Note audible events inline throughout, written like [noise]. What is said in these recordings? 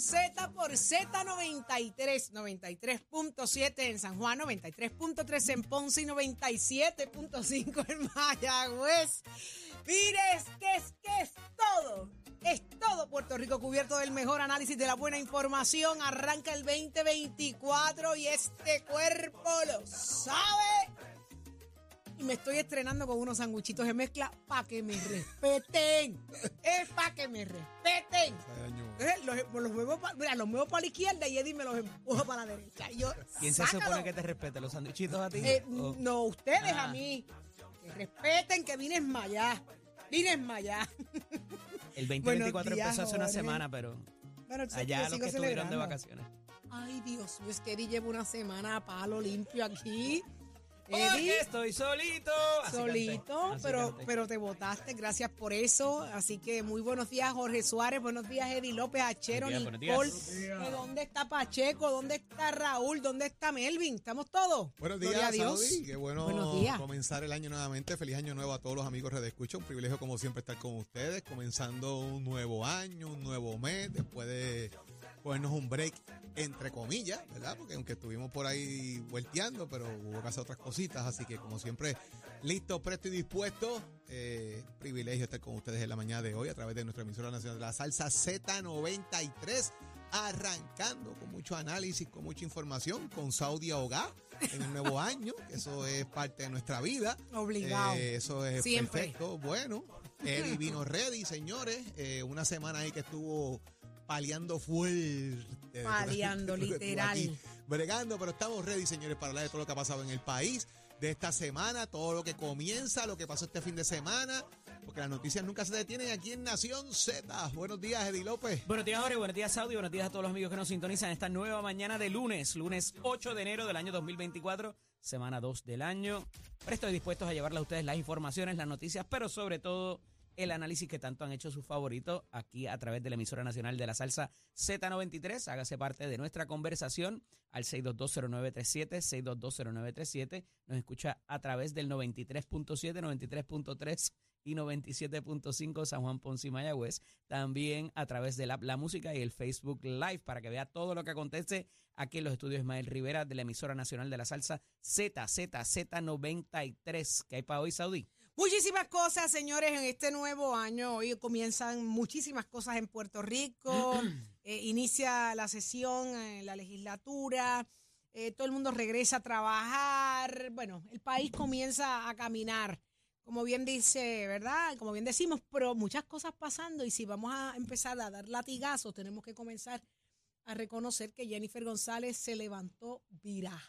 Z por Z93, 93.7 en San Juan, 93.3 en Ponce y 97.5 en Mayagüez. Mire, es que es que es todo. Es todo Puerto Rico cubierto del mejor análisis de la buena información. Arranca el 2024 y este cuerpo lo sabe. Y me estoy estrenando con unos sanguchitos de mezcla para que me respeten. Es para que me respeten. Los, los muevo pa- mira, los muevo para la izquierda y Eddie me los empuja para la derecha. Y yo, ¿Quién se sácalo. supone que te respete? ¿Los sandwichitos a ti? Eh, ¿O- no, ustedes Ah. a mí. Que respeten que vine esmayá. Vine esmayá. [laughs] el 2024 buenos días, empezó hace una semana, pero Bueno, allá los que estuvieron de vacaciones. Ay, Dios mío, es que Eddie lleva una semana a palo limpio aquí. Porque Eddie, estoy solito. Así solito, así pero, canté. pero te votaste, gracias por eso. Así que muy buenos días, Jorge Suárez, buenos días, Eddie López, Achero, Buenos días, Nicole. buenos ¿De ¿Dónde está Pacheco? ¿Dónde está Raúl? ¿Dónde está Melvin? ¿Estamos todos? Buenos Gloria a días, Dios. Saudi. Qué bueno Buenos días. comenzar el año nuevamente. Feliz año nuevo a todos los amigos Red Escucha. Un privilegio, como siempre, estar con ustedes. Comenzando un nuevo año, un nuevo mes, después de ponernos un break, entre comillas, ¿verdad? Porque aunque estuvimos por ahí vuelteando, pero hubo que hacer otras cositas. Así que, como siempre, listo, presto y dispuesto. Eh, privilegio estar con ustedes en la mañana de hoy a través de nuestra emisora nacional de la salsa Z93 arrancando con mucho análisis, con mucha información, con Saudi Ahogá en el nuevo [laughs] año, eso es parte de nuestra vida. Obligado. Eh, eso es Siempre. perfecto. Bueno, Eddie vino ready, señores. Eh, una semana ahí que estuvo paliando fuerte. [laughs] Paliando, [laughs] Estuvo literal. aquí Bregando, pero estamos ready, señores, para hablar de todo lo que ha pasado en el país, de esta semana, todo lo que comienza, lo que pasó este fin de semana, porque las noticias nunca se detienen aquí en Nación Z. Buenos días, Eddie López. Buenos días, Jorge. Buenos días, Saudi. Buenos días a todos los amigos que nos sintonizan esta nueva mañana de lunes, lunes 8 de enero del año 2024, semana 2 del año. Presto y dispuestos a llevarle a ustedes las informaciones, las noticias, pero sobre todo el análisis que tanto han hecho sus favoritos aquí a través de la emisora nacional de la salsa Z93. Hágase parte de nuestra conversación al 6220937, 6220937. Nos escucha a través del 93.7, 93.3 y 97.5 San Juan Ponce y Mayagüez. También a través del app La Música y el Facebook Live para que vea todo lo que acontece aquí en los estudios Ismael Rivera de la emisora nacional de la salsa Z, Z, Z93. ¿Qué hay para hoy, Saudí? Muchísimas cosas, señores, en este nuevo año. Hoy comienzan muchísimas cosas en Puerto Rico. [clears throat] Eh, inicia la sesión en la legislatura. eh, todo el mundo regresa a trabajar. Bueno, el país comienza a caminar. Como bien dice, ¿verdad? Como bien decimos, pero muchas cosas pasando. Y si vamos a empezar a dar latigazos, tenemos que comenzar a reconocer que Jennifer González se levantó virá.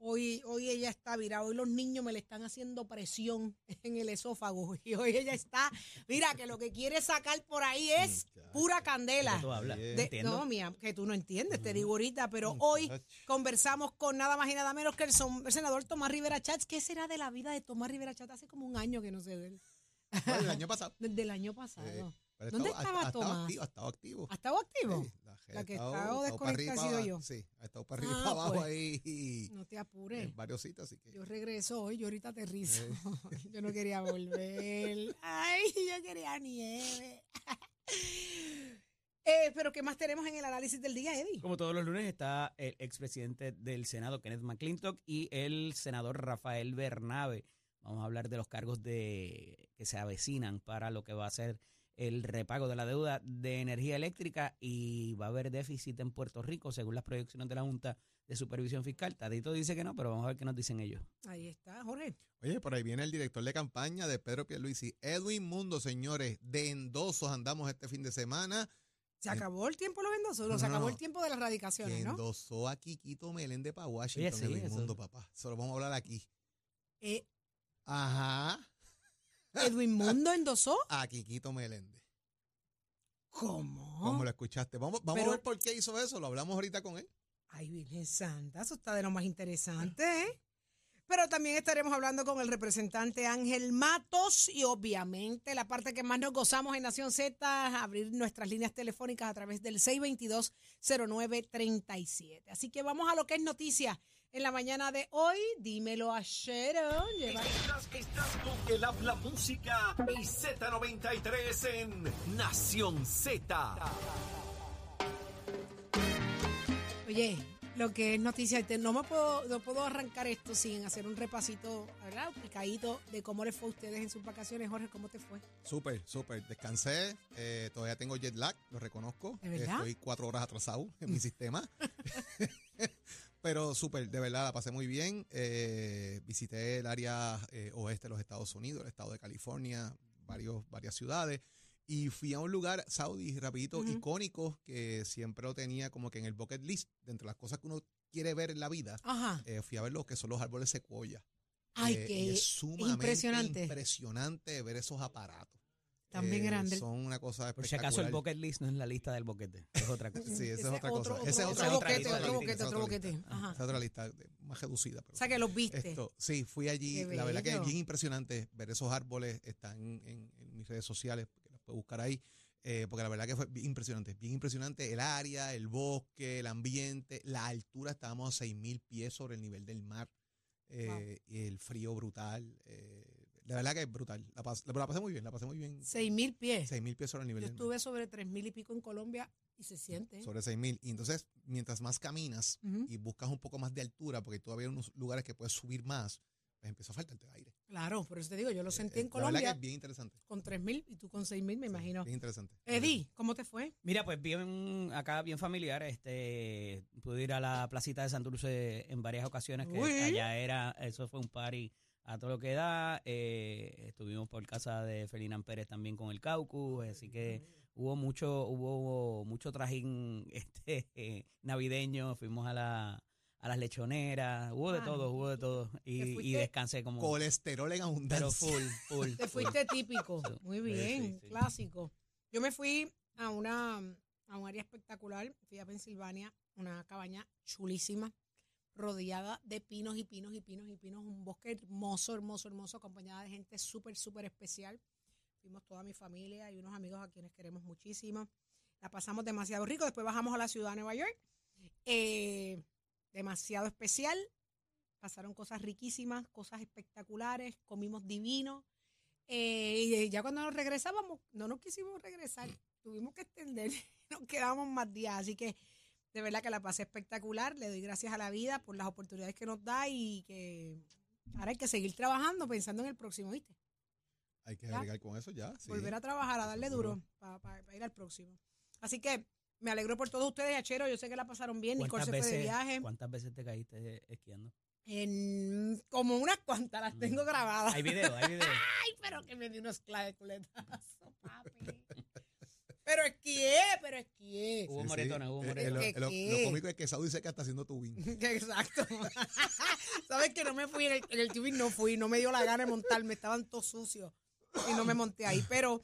Hoy, hoy ella está virada, hoy los niños me le están haciendo presión [laughs] en el esófago [laughs] y hoy ella está, mira que lo que quiere sacar por ahí es pura candela. tú hablas? De- Entiendo. no, mía, que tú no entiendes, te digo ahorita, pero hoy conversamos con nada más y nada menos que el, son- el senador Tomás Rivera Chats. ¿Qué será de la vida de Tomás Rivera Chats? Hace como un año que no sé de él, Bueno, el año pasado. [laughs] desde el año pasado. Eh, pero ¿Dónde ha estaba ha estado Tomás? activo, ha estado activo. ¿Ha estado activo? Sí, la, que ha estado- desconectada ha sido yo. Sí, ha estado para arriba y Ah, para abajo pues. ahí y No te apures. en varios sitios, así que. Yo regreso hoy, yo ahorita aterrizo. [laughs] yo no quería volver. [laughs] Ay, yo quería nieve. [laughs] Eh, pero ¿qué más tenemos en el análisis del día, Eddie? Como todos los lunes está el expresidente del Senado, Kenneth McClintock, y el senador Rafael Bernabe. Vamos a hablar de los cargos de que se avecinan para lo que va a ser el repago de la deuda de energía eléctrica y va a haber déficit en Puerto Rico según las proyecciones de la Junta de Supervisión Fiscal. Tadito dice que no, pero vamos a ver qué nos dicen ellos. Ahí está, Jorge. Oye, por ahí viene el director de campaña de Pedro Pierluisi, Edwin Mundo, señores, de endosos andamos este fin de semana. Se acabó el tiempo de los endosos, [laughs] No, se acabó no. el tiempo de las Que radicaciones, ¿no? endosó a Quiquito Meléndez para Washington, sí, Edwin eso. Mundo, papá. Eso lo vamos a hablar aquí. Eh, Ajá. Edwin Mundo endosó. [laughs] A Quiquito Meléndez. ¿Cómo? ¿Cómo lo escuchaste? Vamos, vamos Pero- a ver por qué hizo eso. Lo hablamos ahorita con él. Ay, Virgen Santa, eso está de lo más interesante, ¿eh? Pero también estaremos hablando con el representante Ángel Matos y obviamente la parte que más nos gozamos en Nación Z, abrir nuestras líneas telefónicas a través del 622-0937. Así que vamos a lo que es noticia en la mañana de hoy. Dímelo a Sharon. Lleva- Estás, estás con el habla música y Z93 en Nación Z. Oye, lo que es noticia, te- no me puedo, no puedo arrancar esto sin hacer un repasito, ¿verdad? Un picadito de cómo les fue a ustedes en sus vacaciones. Jorge, ¿cómo te fue? Súper, súper. Descansé. eh, todavía tengo jet lag, lo reconozco. ¿De verdad? Estoy cuatro horas atrasado en mi [laughs] sistema. [laughs] Pero súper, de verdad, la pasé muy bien. Eh, visité el área eh, oeste de los Estados Unidos, el estado de California, varios, varias ciudades. Y fui a un lugar, Saudi, rapidito, icónico, que siempre lo tenía como que en el bucket list, de entre las cosas que uno quiere ver en la vida. Ajá. eh, fui a ver lo que son los árboles secuoya. Ay, Eh, qué es sumamente impresionante. impresionante ver esos aparatos. También Eh, grandes. Son una cosa Por si acaso el bucket list no es la lista del boquete, es otra cosa. [laughs] Sí, esa es Ese otra otro- cosa. otro- Esa es otro otra boquete, lista, otro boquete, otro otra boquete. lista. Ajá. Esa es otra lista más reducida. pero O sea, que los viste. esto, sí, fui allí. Qué La verdad que es bien impresionante ver esos árboles. Están en, en mis redes sociales, que los puedes buscar ahí. eh, porque la verdad que fue bien impresionante. Bien impresionante el área, el bosque, el ambiente, la altura. Estábamos a 6.000 pies sobre el nivel del mar. eh, y el frío brutal. eh, la verdad que es brutal. La, pas- la, la pasé muy bien, la pasé muy bien. Seis mil pies. 6.000 pies sobre el nivel Yo del mar. estuve sobre tres mil y pico en Colombia y se siente. Sobre 6.000. Y entonces, mientras más caminas Ujú. y buscas un poco más de altura, porque todavía hay unos lugares que puedes subir más, pues empieza a faltarte el aire. Claro, por eso te digo, yo lo sentí Eh, en La verdad que Colombia es bien interesante. con tres mil y tú con seis mil, me Sí, imagino. Bien interesante. Eddie, ¿cómo te fue? Mira, pues bien acá, bien familiar. Este, pude ir a la placita de Santurce en varias ocasiones, que Uy. allá era, eso fue un party a todo lo que da. eh, estuvimos por casa de Ferdinand Pérez también con el Caucus, así que hubo mucho, hubo mucho trajín [laughs] este eh, navideño. Fuimos a la a las lechoneras, hubo de Ah, todo, hubo de todo. ¿Te Y, y descansé como Colesterol en pero abundancia. full, full. Te full. fuiste típico. Muy Sí, bien, sí, sí. clásico. Yo me fui a una a un área espectacular, fui a Pensilvania, una cabaña chulísima, rodeada de pinos y pinos y pinos y pinos, un bosque hermoso, hermoso, hermoso, acompañada de gente súper, súper especial. Fuimos toda mi familia y unos amigos a quienes queremos muchísimo. La pasamos demasiado rico. Después bajamos a la ciudad de Nueva York. Eh, demasiado especial. Pasaron cosas riquísimas, cosas espectaculares, comimos divino. Eh, y ya cuando nos regresábamos, no nos quisimos regresar, tuvimos que extender, [laughs] nos quedamos más días. Así que de verdad que la pasé espectacular. Le doy gracias a la vida por las oportunidades que nos da y que ahora hay que seguir trabajando pensando en el próximo, ¿viste? Hay que agregar con eso ya. sí. Volver a trabajar, a darle duro para ir al próximo. Así que me alegro por todos ustedes, Achero. Yo sé que la pasaron bien. Nicole ¿Cuántas se fue de veces, viaje. ¿Cuántas veces te caíste esquiando? En, como unas cuantas las tengo grabadas. Hay video, hay video. [laughs] Ay, pero que me di unos claveculetazos, papi. Pero esquié, pero esquié. Hubo Sí, sí. moretones, hubo Eh, eh, lo, ¿Qué, eh, lo- lo cómico es que Saudi dice que está haciendo tubing. [laughs] Exacto. [laughs] Sabes que no me fui en el, en el TV, no fui, no me dio la gana de montarme, estaban todos sucios y no me monté ahí, pero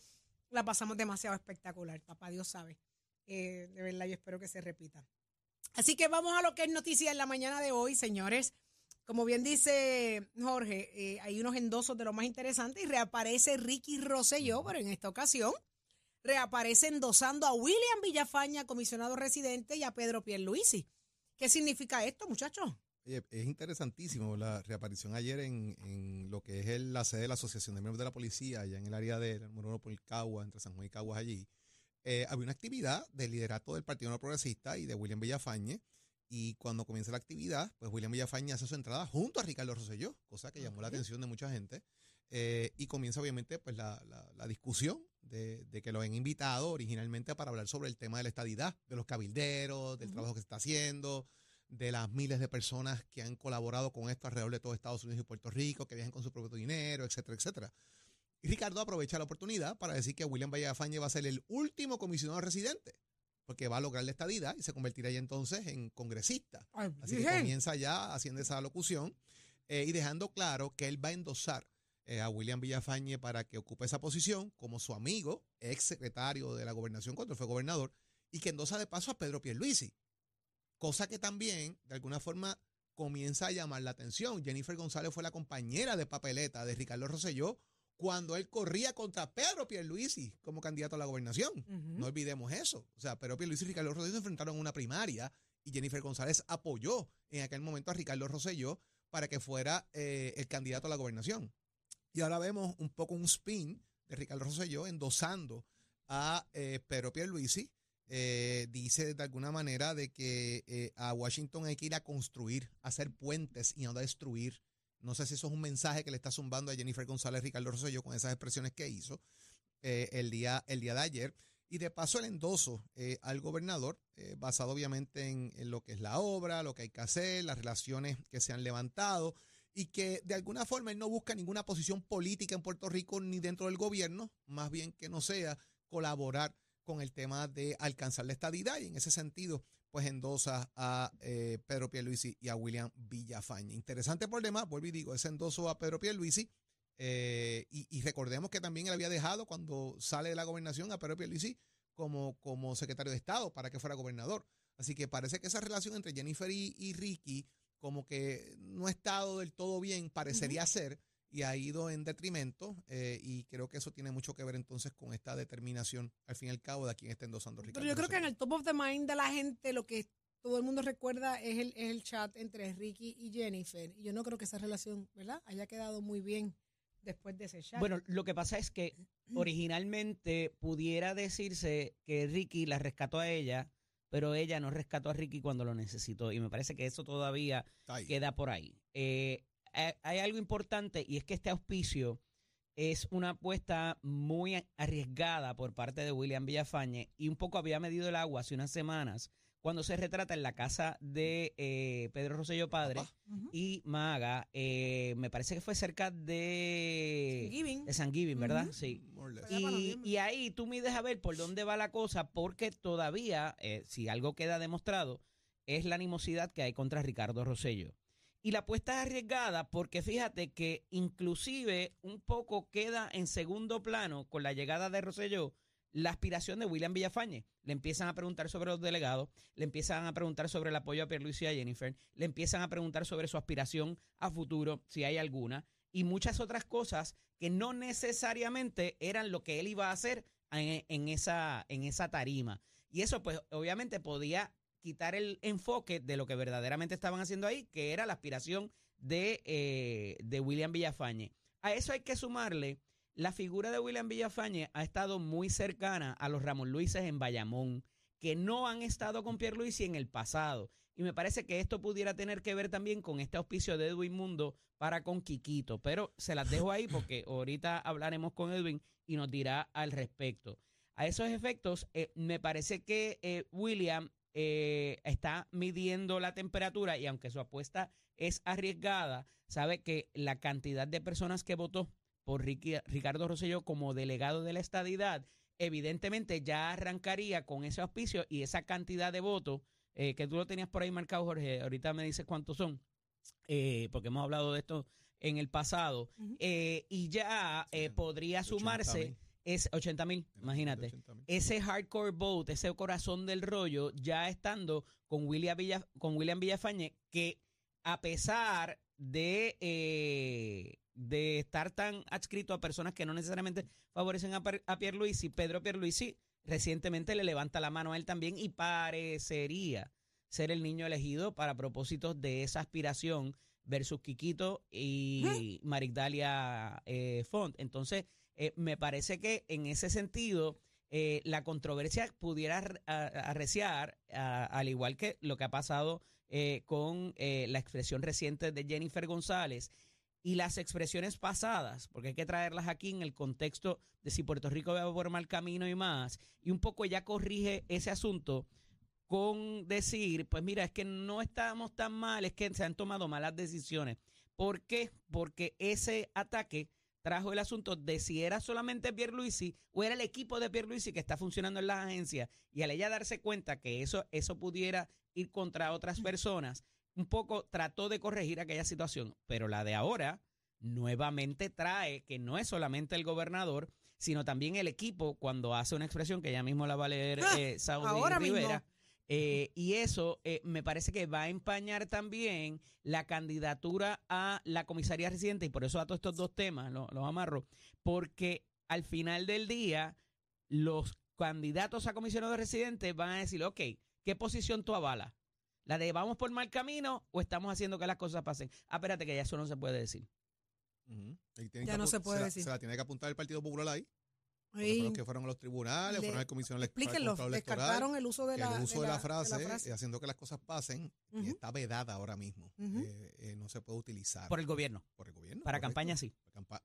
la pasamos demasiado espectacular, papá Dios sabe. Eh, de verdad, yo espero que se repita. Así que vamos a lo que es noticia en la mañana de hoy, señores. Como bien dice Jorge, eh, hay unos endosos de lo más interesante y reaparece Ricky Rosselló, pero en esta ocasión reaparece endosando a William Villafaña, comisionado residente, y a Pedro Pierluisi. ¿Qué significa esto, muchachos? Es interesantísimo la reaparición ayer en, en lo que es el- la sede de la Asociación de Miembros de la Policía, allá en el área de uno por Cagua, entre San Juan y Caguas allí. Eh, había una actividad del liderato del Partido No Progresista y de William Villafañe. Y cuando comienza la actividad, pues William Villafañe hace su entrada junto a Ricardo Rosselló, cosa que llamó la atención de mucha gente. Eh, y comienza obviamente pues la, la- la discusión de, de que lo han invitado originalmente para hablar sobre el tema de la estadidad, de los cabilderos, del Ujú. trabajo que se está haciendo, de las miles de personas que han colaborado con esto alrededor de todo Estados Unidos y Puerto Rico, que viajan con su propio dinero, etcétera, etcétera. Y Ricardo aprovecha la oportunidad para decir que William Villafañe va a ser el último comisionado residente, porque va a lograr la estadidad y se convertirá ya entonces en congresista. Así que comienza ya haciendo esa locución eh, y dejando claro que él va a endosar eh, a William Villafañe para que ocupe esa posición como su amigo, ex secretario de la gobernación cuando fue gobernador, y que endosa de paso a Pedro Pierluisi. Cosa que también, de alguna forma, comienza a llamar la atención. Jennifer González fue la compañera de papeleta de Ricardo Rosselló cuando él corría contra Pedro Pierluisi como candidato a la gobernación. No olvidemos eso. O sea, Pedro Pierluisi y Ricardo Rosselló se enfrentaron en una primaria y Jennifer González apoyó en aquel momento a Ricardo Rosselló para que fuera eh, el candidato a la gobernación. Y ahora vemos un poco un spin de Ricardo Rosselló endosando a eh, Pedro Pierluisi eh, dice de alguna manera de que eh, a Washington hay que ir a construir, a hacer puentes y no a destruir. No sé si eso es un mensaje que le está zumbando a Jennifer González Ricardo Rosselló con esas expresiones que hizo eh, el, día, el día de ayer. Y de paso el endoso al gobernador, basado obviamente en, en lo que es la obra, lo que hay que hacer, las relaciones que se han levantado y que de alguna forma él no busca ninguna posición política en Puerto Rico ni dentro del gobierno, más bien que no sea colaborar con el tema de alcanzar la estadidad y en ese sentido pues endosa a eh, Pedro Pierluisi y a William Villafaña. Interesante demás, vuelvo y digo, ese endoso a Pedro Pierluisi eh, y, recordemos que también él había dejado cuando sale de la gobernación a Pedro Pierluisi como, como secretario de Estado para que fuera gobernador. Así que parece que esa relación entre Jennifer y Ricky como que no ha estado del todo bien, parecería ser, y ha ido en detrimento, eh, y creo que eso tiene mucho que ver entonces con esta determinación, al fin y al cabo, de a quién está endosando Ricardo. Pero yo creo que en el top of the mind de la gente lo que todo el mundo recuerda es el, es el chat entre Ricky y Jennifer. Y yo no creo que esa relación, ¿verdad? Haya quedado muy bien después de ese chat. Bueno, lo que pasa es que [clears throat] originalmente pudiera decirse que Ricky la rescató a ella, pero ella no rescató a Ricky cuando lo necesitó. Y me parece que eso todavía queda por ahí. Eh, ha- hay algo importante y es que este auspicio es una apuesta muy arriesgada por parte de William Villafañe y un poco había medido el agua hace unas semanas cuando se retrata en la casa de eh, Pedro Rosselló Padre y Maga, eh, me parece que fue cerca de, Giving. de San Giving, ¿verdad? Sí. Y ahí tú mides a ver por dónde va la cosa, porque todavía, eh, si algo queda demostrado, es la animosidad que hay contra Ricardo Rosello. Y la apuesta es arriesgada porque fíjate que inclusive un poco queda en segundo plano con la llegada de Rosselló la aspiración de William Villafañe. Le empiezan a preguntar sobre los delegados, le empiezan a preguntar sobre el apoyo a Pierluisi y a Jennifer, le empiezan a preguntar sobre su aspiración a futuro, si hay alguna, y muchas otras cosas que no necesariamente eran lo que él iba a hacer en, esa, en esa tarima. Y eso, pues, obviamente podía quitar el enfoque de lo que verdaderamente estaban haciendo ahí, que era la aspiración de, eh, de William Villafañe. A eso hay que sumarle, la figura de William Villafañe ha estado muy cercana a los Ramón Luises en Bayamón, que no han estado con Pierluisi en el pasado. Y me parece que esto pudiera tener que ver también con este auspicio de Edwin Mundo para con Quiquito. Pero se las dejo ahí porque [laughs] ahorita hablaremos con Edwin y nos dirá al respecto. A esos efectos, eh, me parece que eh, William eh, está midiendo la temperatura y aunque su apuesta es arriesgada, sabe que la cantidad de personas que votó por Ricky- Ricardo Rosselló como delegado de la estadidad, evidentemente ya arrancaría con ese auspicio y esa cantidad de votos eh, que tú lo tenías por ahí marcado, Jorge, ahorita me dices cuántos son, eh, porque hemos hablado de esto en el pasado, eh, y ya eh, Sí, podría 80.000. sumarse, es 80 mil, imagínate, 80.000. ese hardcore vote, ese corazón del rollo, ya estando con William, Villa, con William Villafañe, que a pesar de, eh, de estar tan adscrito a personas que no necesariamente favorecen a, a Pierluisi, Pedro Pierluisi recientemente le levanta la mano a él también y parecería ser el niño elegido para propósitos de esa aspiración versus Quiquito y Marigdalia eh, Font. Entonces, eh, me parece que en ese sentido eh, la controversia pudiera arreciar, al igual que lo que ha pasado eh, con eh, la expresión reciente de Jennifer González y las expresiones pasadas, porque hay que traerlas aquí en el contexto de si Puerto Rico va por mal camino y más, y un poco ya corrige ese asunto con decir, pues mira, es que no estamos tan mal, es que se han tomado malas decisiones. ¿Por qué? Porque ese ataque trajo el asunto de si era solamente Pierluisi o era el equipo de Pierluisi que está funcionando en las agencias y al ella darse cuenta que eso, eso pudiera ir contra otras personas, un poco trató de corregir aquella situación, pero la de ahora nuevamente trae que no es solamente el gobernador, sino también el equipo cuando hace una expresión que ya mismo la va a leer Ah, eh, Saudi ahora mismo. Rivera. Eh, y eso eh, me parece que va a empañar también la candidatura a la comisaría residente, y por eso a todos estos dos temas lo- los amarro, porque al final del día, los candidatos a comisionado residente van a decir, ok, ¿qué posición tú avalas? ¿La de vamos por mal camino o estamos haciendo que las cosas pasen? Ah, espérate, que ya eso no se puede decir. Ya no se puede la- decir. Se la tiene que apuntar el Partido Popular ahí. Fueron los que fueron a los tribunales, Le- fueron a la comisión Explíquenlo, descartaron el uso de la, el uso de la, frase, de la frase. haciendo que las cosas pasen, y está vedada ahora mismo. Eh, eh, no se puede utilizar Por el gobierno. por el gobierno. Para correcto. campaña sí.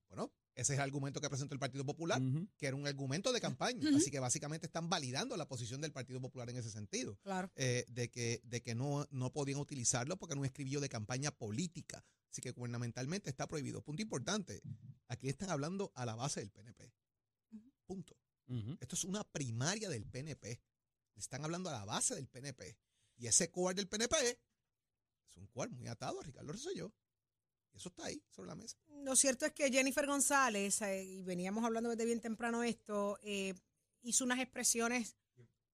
Bueno, ese es el argumento que presentó el Partido Popular, que era un argumento de campaña. Así que básicamente están validando la posición del Partido Popular en ese sentido. Claro. eh, de que, de que no, no podían utilizarlo porque era un escribillo de campaña política. Así que gubernamentalmente está prohibido. Punto importante. Aquí están hablando a la base del PNP. Punto. Esto es una primaria del PNP. Le están hablando a la base del PNP. Y ese core del PNP es un core muy atado a Ricardo Rosselló. Y eso está ahí, sobre la mesa. Lo cierto es que Jennifer González, eh, y veníamos hablando desde bien temprano esto, eh, hizo unas expresiones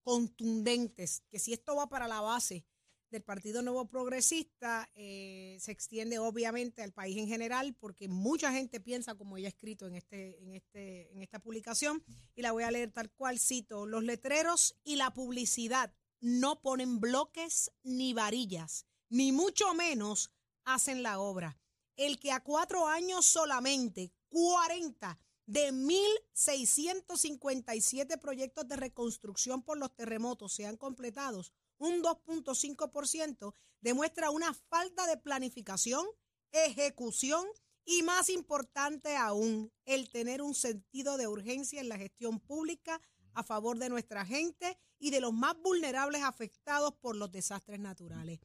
contundentes, que si esto va para la base del Partido Nuevo Progresista, eh, se extiende obviamente al país en general, porque mucha gente piensa como ella ha escrito en, este, en, este, en esta publicación, y la voy a leer tal cual, cito, los letreros y la publicidad no ponen bloques ni varillas, ni mucho menos hacen la obra. El que a cuatro años solamente 40 de 1.657 proyectos de reconstrucción por los terremotos sean completados, un 2.5%, demuestra una falta de planificación, ejecución y, más importante aún, el tener un sentido de urgencia en la gestión pública a favor de nuestra gente y de los más vulnerables afectados por los desastres naturales.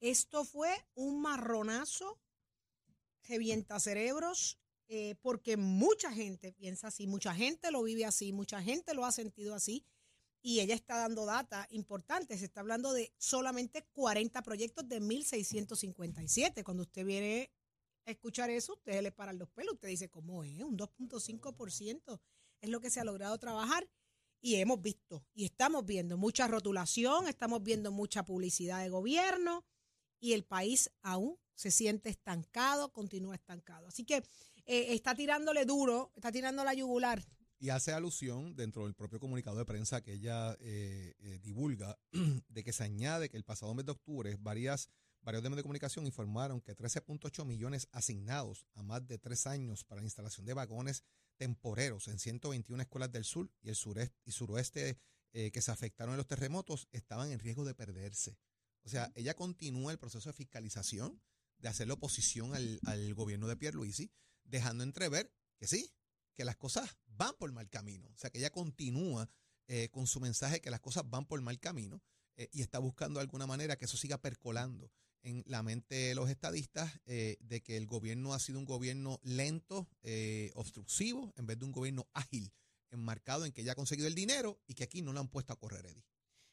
Esto fue un marronazo, revienta cerebros, eh, porque mucha gente piensa así, mucha gente lo vive así, mucha gente lo ha sentido así, y ella está dando data importante. Se está hablando de solamente 40 proyectos de 1.657. Cuando usted viene a escuchar eso, usted le paran los pelos. Usted dice, ¿cómo es? Un 2.5% es lo que se ha logrado trabajar. Y hemos visto, y estamos viendo mucha rotulación, estamos viendo mucha publicidad de gobierno, y el país aún se siente estancado, continúa estancado. Así que eh, está tirándole duro, está tirando la yugular. Y hace alusión dentro del propio comunicado de prensa que ella eh, eh, divulga [clears throat] de que se añade que el pasado mes de octubre varias, varios medios de comunicación informaron que 13.8 millones asignados a más de tres años para la instalación de vagones temporeros en 121 escuelas del sur y el sureste y suroeste eh, que se afectaron en los terremotos estaban en riesgo de perderse. O sea, ella continúa el proceso de fiscalización, de hacerle oposición al, al gobierno de Pierluisi, dejando entrever que sí, que las cosas van por mal camino. O sea, que ella continúa eh, con su mensaje que las cosas van por mal camino eh, y está buscando de alguna manera que eso siga percolando en la mente de los estadistas eh, de que el gobierno ha sido un gobierno lento, obstructivo, en vez de un gobierno ágil, enmarcado en que ella ha conseguido el dinero y que aquí no lo han puesto a correr, Eddie.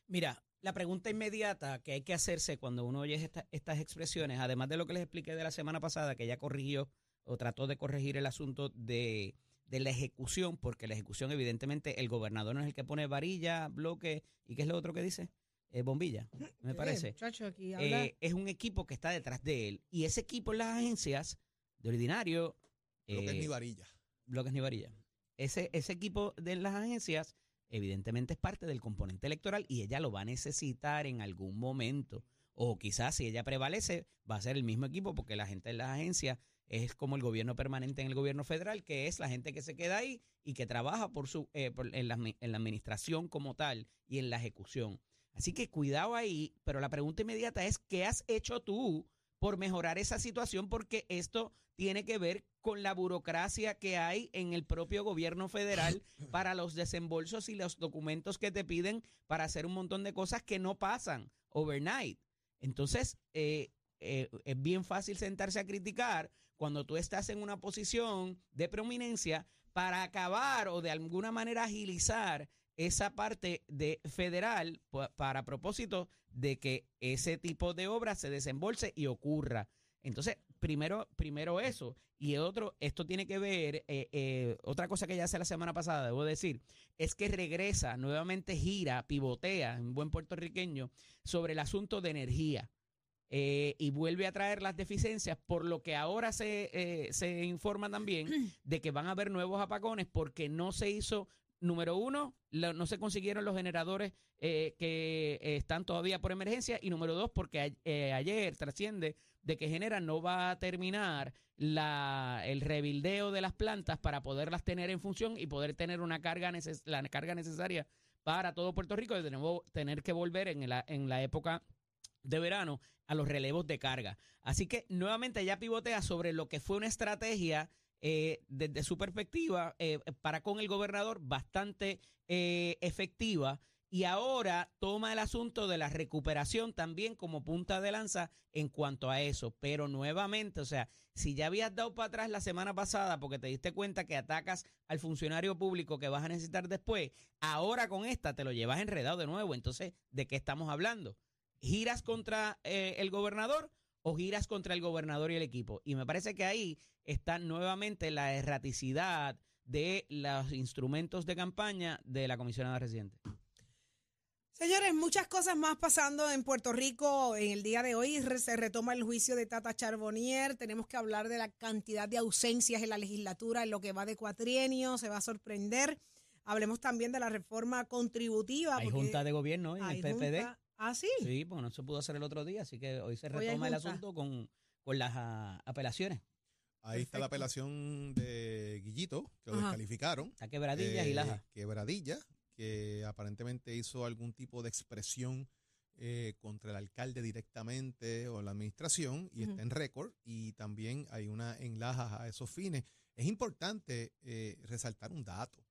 Mira, la pregunta inmediata que hay que hacerse cuando uno oye esta- estas expresiones, además de lo que les expliqué de la semana pasada, que ella corrigió o trató de corregir el asunto de, de la ejecución, porque la ejecución, evidentemente, el gobernador no es el que pone varilla, bloque, ¿y qué es lo otro que dice? Eh, bombilla, me parece. Eh, aquí habla- Eh, es un equipo que está detrás de él. Y ese equipo en las agencias, de ordinario, Lo que es eh, mi varilla. bloques ni varilla. Ese, ese equipo de las agencias, evidentemente es parte del componente electoral y ella lo va a necesitar en algún momento. O quizás si ella prevalece, va a ser el mismo equipo porque la gente de las agencias es como el gobierno permanente en el gobierno federal, que es la gente que se queda ahí y que trabaja por su, eh, por- en, la, en la administración como tal y en la ejecución. Así que cuidado ahí, pero la pregunta inmediata es, ¿qué has hecho tú por mejorar esa situación? Porque esto tiene que ver con la burocracia que hay en el propio gobierno federal [coughs] para los desembolsos y los documentos que te piden para hacer un montón de cosas que no pasan overnight. Entonces, eh, eh, es bien fácil sentarse a criticar cuando tú estás en una posición de prominencia para acabar o de alguna manera agilizar esa parte de federal pa- para propósito de que ese tipo de obra se desembolse y ocurra. Entonces, primero, primero eso. Y otro, esto tiene que ver, eh, eh, otra cosa que ya hace la semana pasada, debo decir, es que regresa, nuevamente gira, pivotea en buen puertorriqueño sobre el asunto de energía. Eh, y vuelve a traer las deficiencias, por lo que ahora se, eh, se informa también [clears throat] de que van a haber nuevos apagones porque no se hizo número uno, lo- no se consiguieron los generadores eh, que eh, están todavía por emergencia. Y número dos, porque a- eh, ayer trasciende de que Genera no va a terminar la, el rebildeo de las plantas para poderlas tener en función y poder tener una carga neces- la carga necesaria para todo Puerto Rico de nuevo tener que volver en la, en la época de verano a los relevos de carga. Así que nuevamente ya pivotea sobre lo que fue una estrategia eh, desde su perspectiva eh, para con el gobernador bastante eh, efectiva y ahora toma el asunto de la recuperación también como punta de lanza en cuanto a eso. Pero nuevamente, o sea, si ya habías dado para atrás la semana pasada porque te diste cuenta que atacas al funcionario público que vas a necesitar después, ahora con esta te lo llevas enredado de nuevo. Entonces, ¿de qué estamos hablando? ¿Giras contra eh, el gobernador o giras contra el gobernador y el equipo? Y me parece que ahí está nuevamente la erraticidad de los instrumentos de campaña de la comisionada residente. Señores, muchas cosas más pasando en Puerto Rico en el día de hoy. Se retoma el juicio de Tata Charbonnier. Tenemos que hablar de la cantidad de ausencias en la legislatura en lo que va de cuatrienio. Se va a sorprender. Hablemos también de la reforma contributiva. Hay junta de gobierno en el PPD. junta- Ah, sí. Sí, porque no se pudo hacer el otro día, así que hoy se Hoy retoma el junta. asunto con, con las ah, apelaciones. Ahí está la Perfecto. apelación de Guillito, que lo Ajá. descalificaron. Está quebradillas y Eh, laja. Quebradilla, que aparentemente hizo algún tipo de expresión eh, contra el alcalde directamente o la administración y Ujú. está en récord y también hay una en Lajas a esos fines. Es importante eh, resaltar un dato.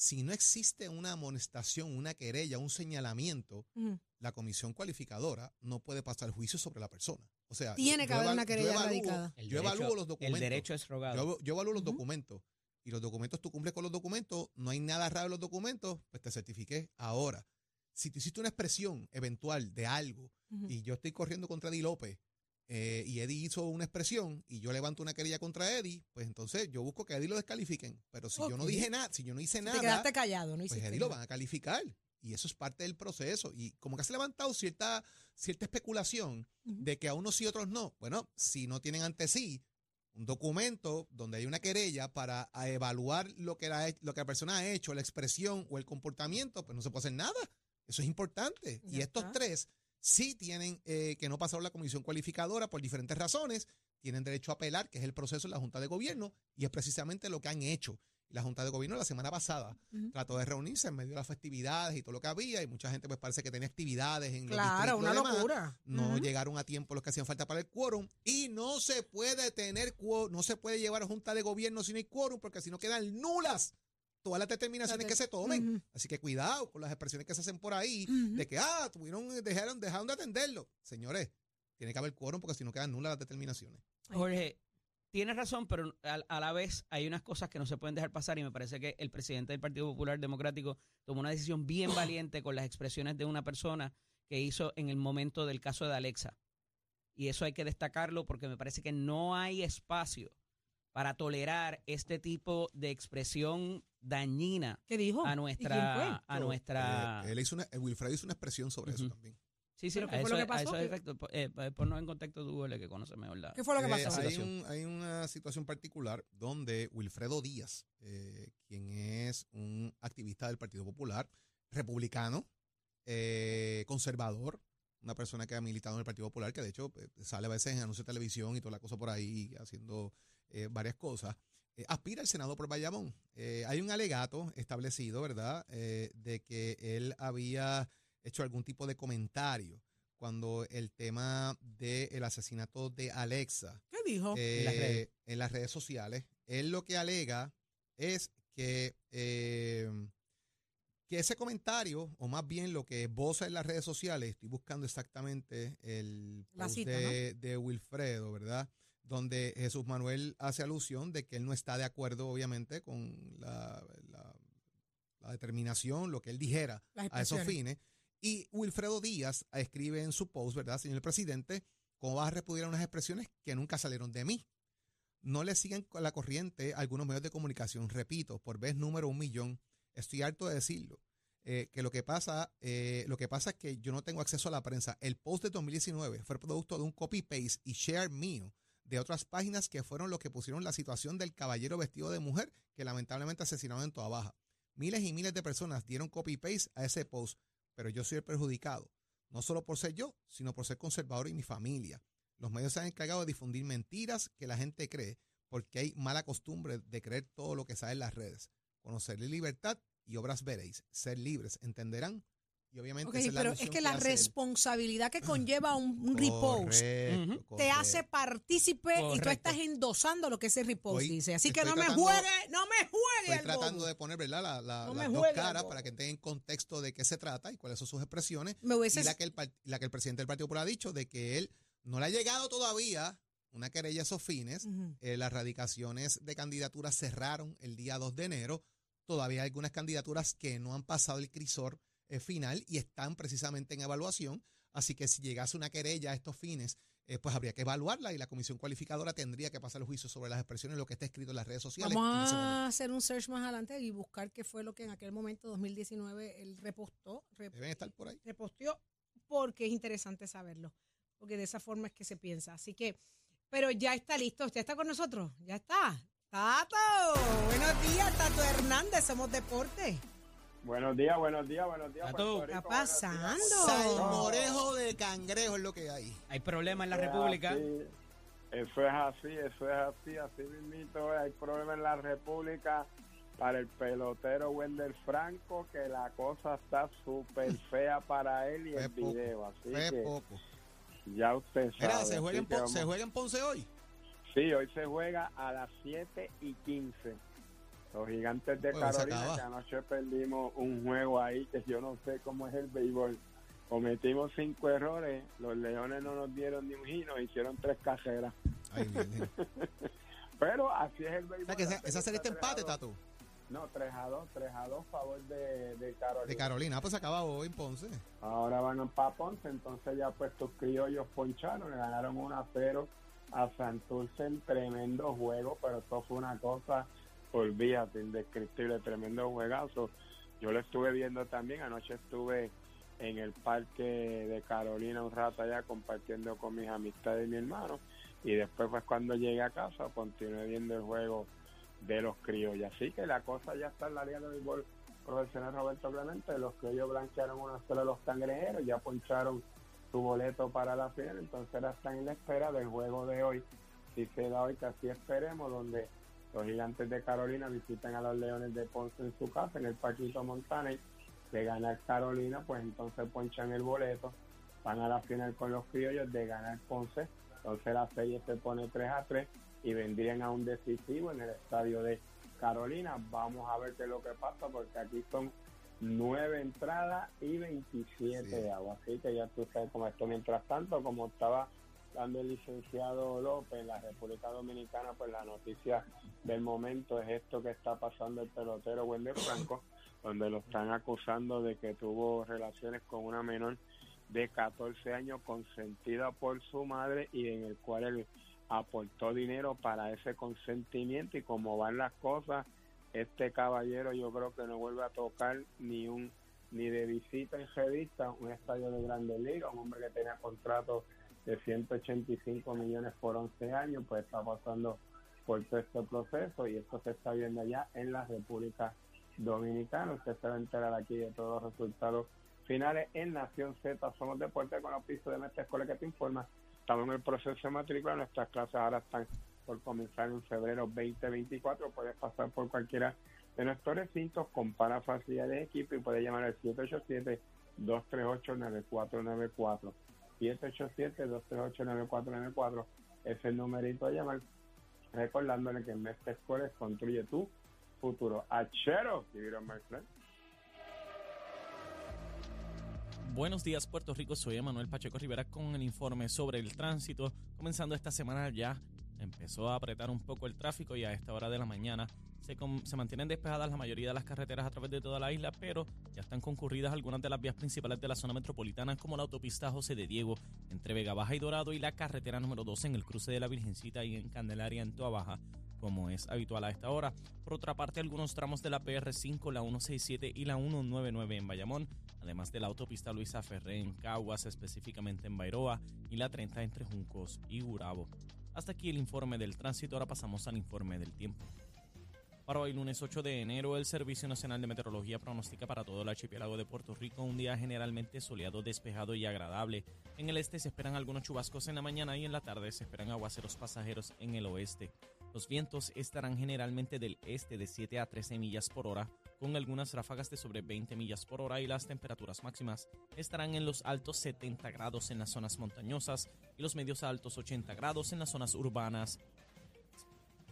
Si no existe una amonestación, una querella, un señalamiento, la comisión cualificadora no puede pasar juicio sobre la persona. O sea, Tiene yo- que yo haber una yo querella evalúo- radicada. El yo derecho- evalúo los documentos. El derecho es rogado. Yo, yo evalúo los documentos y los documentos, tú cumples con los documentos, no hay nada raro en los documentos, pues te certifiqué. Ahora, si tú hiciste una expresión eventual de algo y yo estoy corriendo contra Eddie López eh, y Eddie hizo una expresión y yo levanto una querella contra Eddie, pues entonces yo busco que Eddie lo descalifiquen. Pero si yo no dije nada, si yo no hice Te nada, quedaste callado, ¿no? pues Eddie lo van a calificar. Y eso es parte del proceso. Y como que has levantado cierta, cierta especulación de que a unos sí y otros no. Bueno, si no tienen ante sí un documento donde hay una querella para a evaluar lo que, la, lo que la persona ha hecho, la expresión o el comportamiento, pues no se puede hacer nada. Eso es importante. y estos está. tres sí tienen eh, que no pasaron la comisión cualificadora por diferentes razones, tienen derecho a apelar, que es el proceso de la Junta de Gobierno, y es precisamente lo que han hecho. La Junta de Gobierno la semana pasada trató de reunirse en medio de las festividades y todo lo que había, y mucha gente pues parece que tenía actividades en los Claro, y una demás. locura. No llegaron a tiempo los que hacían falta para el quórum y no se puede tener quórum, no se puede llevar a junta de gobierno si no hay quórum porque si no quedan nulas todas las determinaciones que se tomen. Así que cuidado con las expresiones que se hacen por ahí de que, ah, tuvieron, dejaron, dejaron de atenderlo. Señores, tiene que haber quórum porque si no quedan nulas las determinaciones. Jorge, tienes razón, pero a, a la vez hay unas cosas que no se pueden dejar pasar y me parece que el presidente del Partido Popular Democrático tomó una decisión bien [clears throat] valiente con las expresiones de una persona que hizo en el momento del caso de Alexa. Y eso hay que destacarlo porque me parece que no hay espacio para tolerar este tipo de expresión dañina ¿Qué dijo? a ¿Y quién nuestra a nuestra Eh, él hizo una, eh, Wilfredo hizo una expresión sobre eso también. sí sí ¿Pero qué fue eso, lo que a eso pasó? es ¿Qué- efecto, po- eh, eh, ponnos en contexto tú el que conoce mejor la ¿Qué fue lo que Eh, pasó? hay, un- hay una situación particular donde Wilfredo Díaz, eh, quien es un activista del Partido Popular, republicano, eh, conservador, una persona que ha militado en el Partido Popular, que de hecho sale a veces en anuncios de televisión y toda la cosa por ahí, haciendo eh, varias cosas, eh, aspira al Senado por Bayamón. Eh, hay un alegato establecido, ¿verdad?, eh, de que él había hecho algún tipo de comentario cuando el tema del asesinato de Alexa ¿Qué dijo? eh, las en las redes sociales. Él lo que alega es que, eh, que ese comentario, o más bien lo que esboza en las redes sociales, estoy buscando exactamente el La post cita, de, de Wilfredo, ¿verdad? Donde Jesús Manuel hace alusión de que él no está de acuerdo, obviamente, con la, la- la determinación, lo que él dijera a esos fines. Y Wilfredo Díaz escribe en su post, ¿verdad, señor presidente? ¿Cómo vas a repudiar unas expresiones que nunca salieron de mí? No le siguen con la corriente algunos medios de comunicación. Repito, por vez número un millón. Estoy harto de decirlo. eh, que lo que pasa, eh, lo que pasa es que yo no tengo acceso a la prensa. El post de 2019 fue producto de un copy paste y share mío de otras páginas que fueron los que pusieron la situación del caballero vestido de mujer que lamentablemente asesinaron en toda baja. Miles y miles de personas dieron copy-paste a ese post, pero yo soy el perjudicado. No solo por ser yo, sino por ser conservador y mi familia. Los medios se han encargado de difundir mentiras que la gente cree porque hay mala costumbre de creer todo lo que sale en las redes. Conocer la libertad y obras veréis. Ser libres, entenderán. Y obviamente Ok, esa es la pero es misión que la hace él. responsabilidad que conlleva un, un repost Correcto, te hace correcto. partícipe y tú Correcto. estás endosando lo que ese repost Hoy dice. Así que no me tratando- juegue, no me juegue Estoy tratando bobo. de poner ¿verdad? La- la- No me las dos caras para que tengan contexto de qué se trata y cuáles son sus expresiones. Me hubiese Y la que, el, la que el presidente del Partido Popular ha dicho de que él no le ha llegado todavía una querella a esos fines. Ujú. Eh, las radicaciones de candidaturas cerraron el día 2 de enero. Todavía hay algunas candidaturas que no han pasado el crisor eh, final y están precisamente en evaluación. Así que si llegase una querella a estos fines, eh, pues habría que evaluarla y la comisión cualificadora tendría que pasar el juicio sobre las expresiones, lo que está escrito en las redes sociales. Vamos a hacer un search más adelante y buscar qué fue lo que en aquel momento, 2019, él repostó, rep- Deben estar por ahí. reposteó, porque es interesante saberlo, porque de esa forma es que se piensa. Así que, pero ya está listo, ¿usted está con nosotros? Ya está. Tato, buenos días, Tato Hernández, somos deporte. Buenos días, buenos días, buenos días. Puerto ¿Qué Rico, está buenos días. pasando? Salmorejo de cangrejo es lo que hay. Hay problemas en la Eso República. así, Eso es así, eso es así, así mismito. Hay problemas en la República para el pelotero Wender Franco, que la cosa está súper [laughs] fea para él y Fue el poco, video. Así Fue que poco. ya usted sabe. Mira, se juega, en se juega en Ponce hoy. Sí, hoy se juega a las 7 y 15. Los gigantes de Bueno, Carolina, que anoche perdimos un juego ahí que yo no sé cómo es el béisbol. Cometimos cinco errores, los leones no nos dieron ni un gino, hicieron tres carreras. Ay, Virgen. [laughs] Pero así es el O béisbol. sea, que esa, serie está tres a empate, dos. Tato. No, 3 a 2, 3 a 2 favor de, de Carolina. De Carolina. Ah, pues se acaba hoy en Ponce. Ahora van para Ponce, entonces ya pues tus criollos poncharon, le ganaron 1 a 0 a Santurce en tremendo juego, pero esto fue una cosa, olvídate, indescriptible, tremendo juegazo. Yo lo estuve viendo también, anoche estuve en el parque de Carolina un rato allá compartiendo con mis amistades y mi hermano, y después pues cuando llegué a casa continué viendo el juego de los criollos. Así que la cosa ya está en la Liga de Béisbol Profesional Roberto Clemente. Los criollos blanquearon una sola de los cangrejeros, ya poncharon su boleto para la final, entonces ahora están en la espera del juego de hoy. Si se da hoy, que así esperemos, donde los gigantes de Carolina visitan a los Leones de Ponce en su casa, en el Paquito Montana, de ganar Carolina, pues entonces ponchan el boleto, van a la final con los criollos de ganar Ponce, entonces la serie se pone 3 a 3 y vendrían a un decisivo en el estadio de Carolina. Vamos a ver qué es lo que pasa, porque aquí son nueve entradas y 27 Sí. de agua. Así que ya tú sabes cómo esto. Mientras tanto, como estaba dando el licenciado López la República Dominicana, pues la noticia del momento es esto que está pasando el pelotero Wender Franco, donde lo están acusando de que tuvo relaciones con una menor de 14 años consentida por su madre y en el cual él aportó dinero para ese consentimiento. Y como van las cosas, este caballero yo creo que no vuelve a tocar ni un ni de visita en revista un estadio de Grandes Ligas, un hombre que tenía contrato de 185 millones por 11 años, pues está pasando por todo este proceso y esto se está viendo allá en la República Dominicana. Usted se va a enterar aquí de todos los resultados finales en Nación Z. Somos Deporte con los pisos de Mestre Escuela que te informa. Estamos en el proceso de matrícula. Nuestras clases ahora están por comenzar en febrero 2024. Puedes pasar por cualquiera de nuestros recintos, compara facilidades de equipo y puedes llamar al 787-238-9494. 787-238-9494 es el numerito a llamar. Recordándole que en Mestre Escuela construye tu futuro. Achero, vivieron Marcel. Buenos días Puerto Rico, soy Emanuel Pacheco Rivera con el informe sobre el tránsito. Comenzando esta semana ya empezó a apretar un poco el tráfico y a esta hora de la mañana se, mantienen despejadas la mayoría de las carreteras a través de toda la isla, pero ya están concurridas algunas de las vías principales de la zona metropolitana como la autopista José de Diego entre Vega Baja y Dorado y la carretera número 12 en el cruce de la Virgencita y en Candelaria en Toa como es habitual a esta hora. Por otra parte, algunos tramos de la PR5, la 167 y la 199 en Bayamón, además de la autopista Luisa Ferré en Caguas, específicamente en Bairoa, y la 30 entre Juncos y Gurabo. Hasta aquí el informe del tránsito, ahora pasamos al informe del tiempo. Para hoy, lunes 8 de enero, el Servicio Nacional de Meteorología pronostica para todo el archipiélago de Puerto Rico un día generalmente soleado, despejado y agradable. En el este se esperan algunos chubascos en la mañana y en la tarde se esperan aguaceros pasajeros en el oeste. Los vientos estarán generalmente del este de 7 a 13 millas por hora, con algunas ráfagas de sobre 20 millas por hora y las temperaturas máximas estarán en los altos 70 grados en las zonas montañosas y los medios altos 80 grados en las zonas urbanas.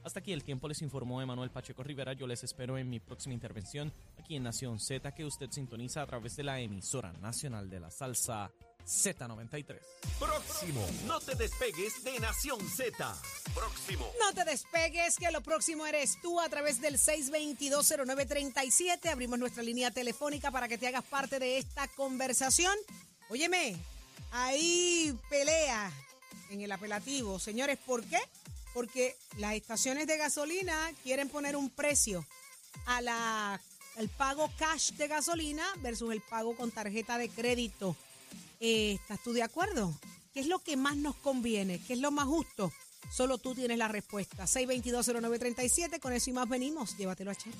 Hasta aquí el tiempo les informó Emanuel Pacheco Rivera. Yo les espero en mi próxima intervención aquí en Nación Z que usted sintoniza a través de la emisora nacional de la salsa Z93. Próximo. No te despegues de Nación Z. Próximo. No te despegues, que lo próximo eres tú a través del 6220937. Abrimos nuestra línea telefónica para que te hagas parte de esta conversación. Óyeme, hay pelea en el apelativo. Señores, ¿por qué? Porque las estaciones de gasolina quieren poner un precio a la el pago cash de gasolina versus el pago con tarjeta de crédito. Eh, ¿Estás tú de acuerdo? ¿Qué es lo que más nos conviene? ¿Qué es lo más justo? Solo tú tienes la respuesta. 6220937, con eso y más venimos. Llévatelo a Che.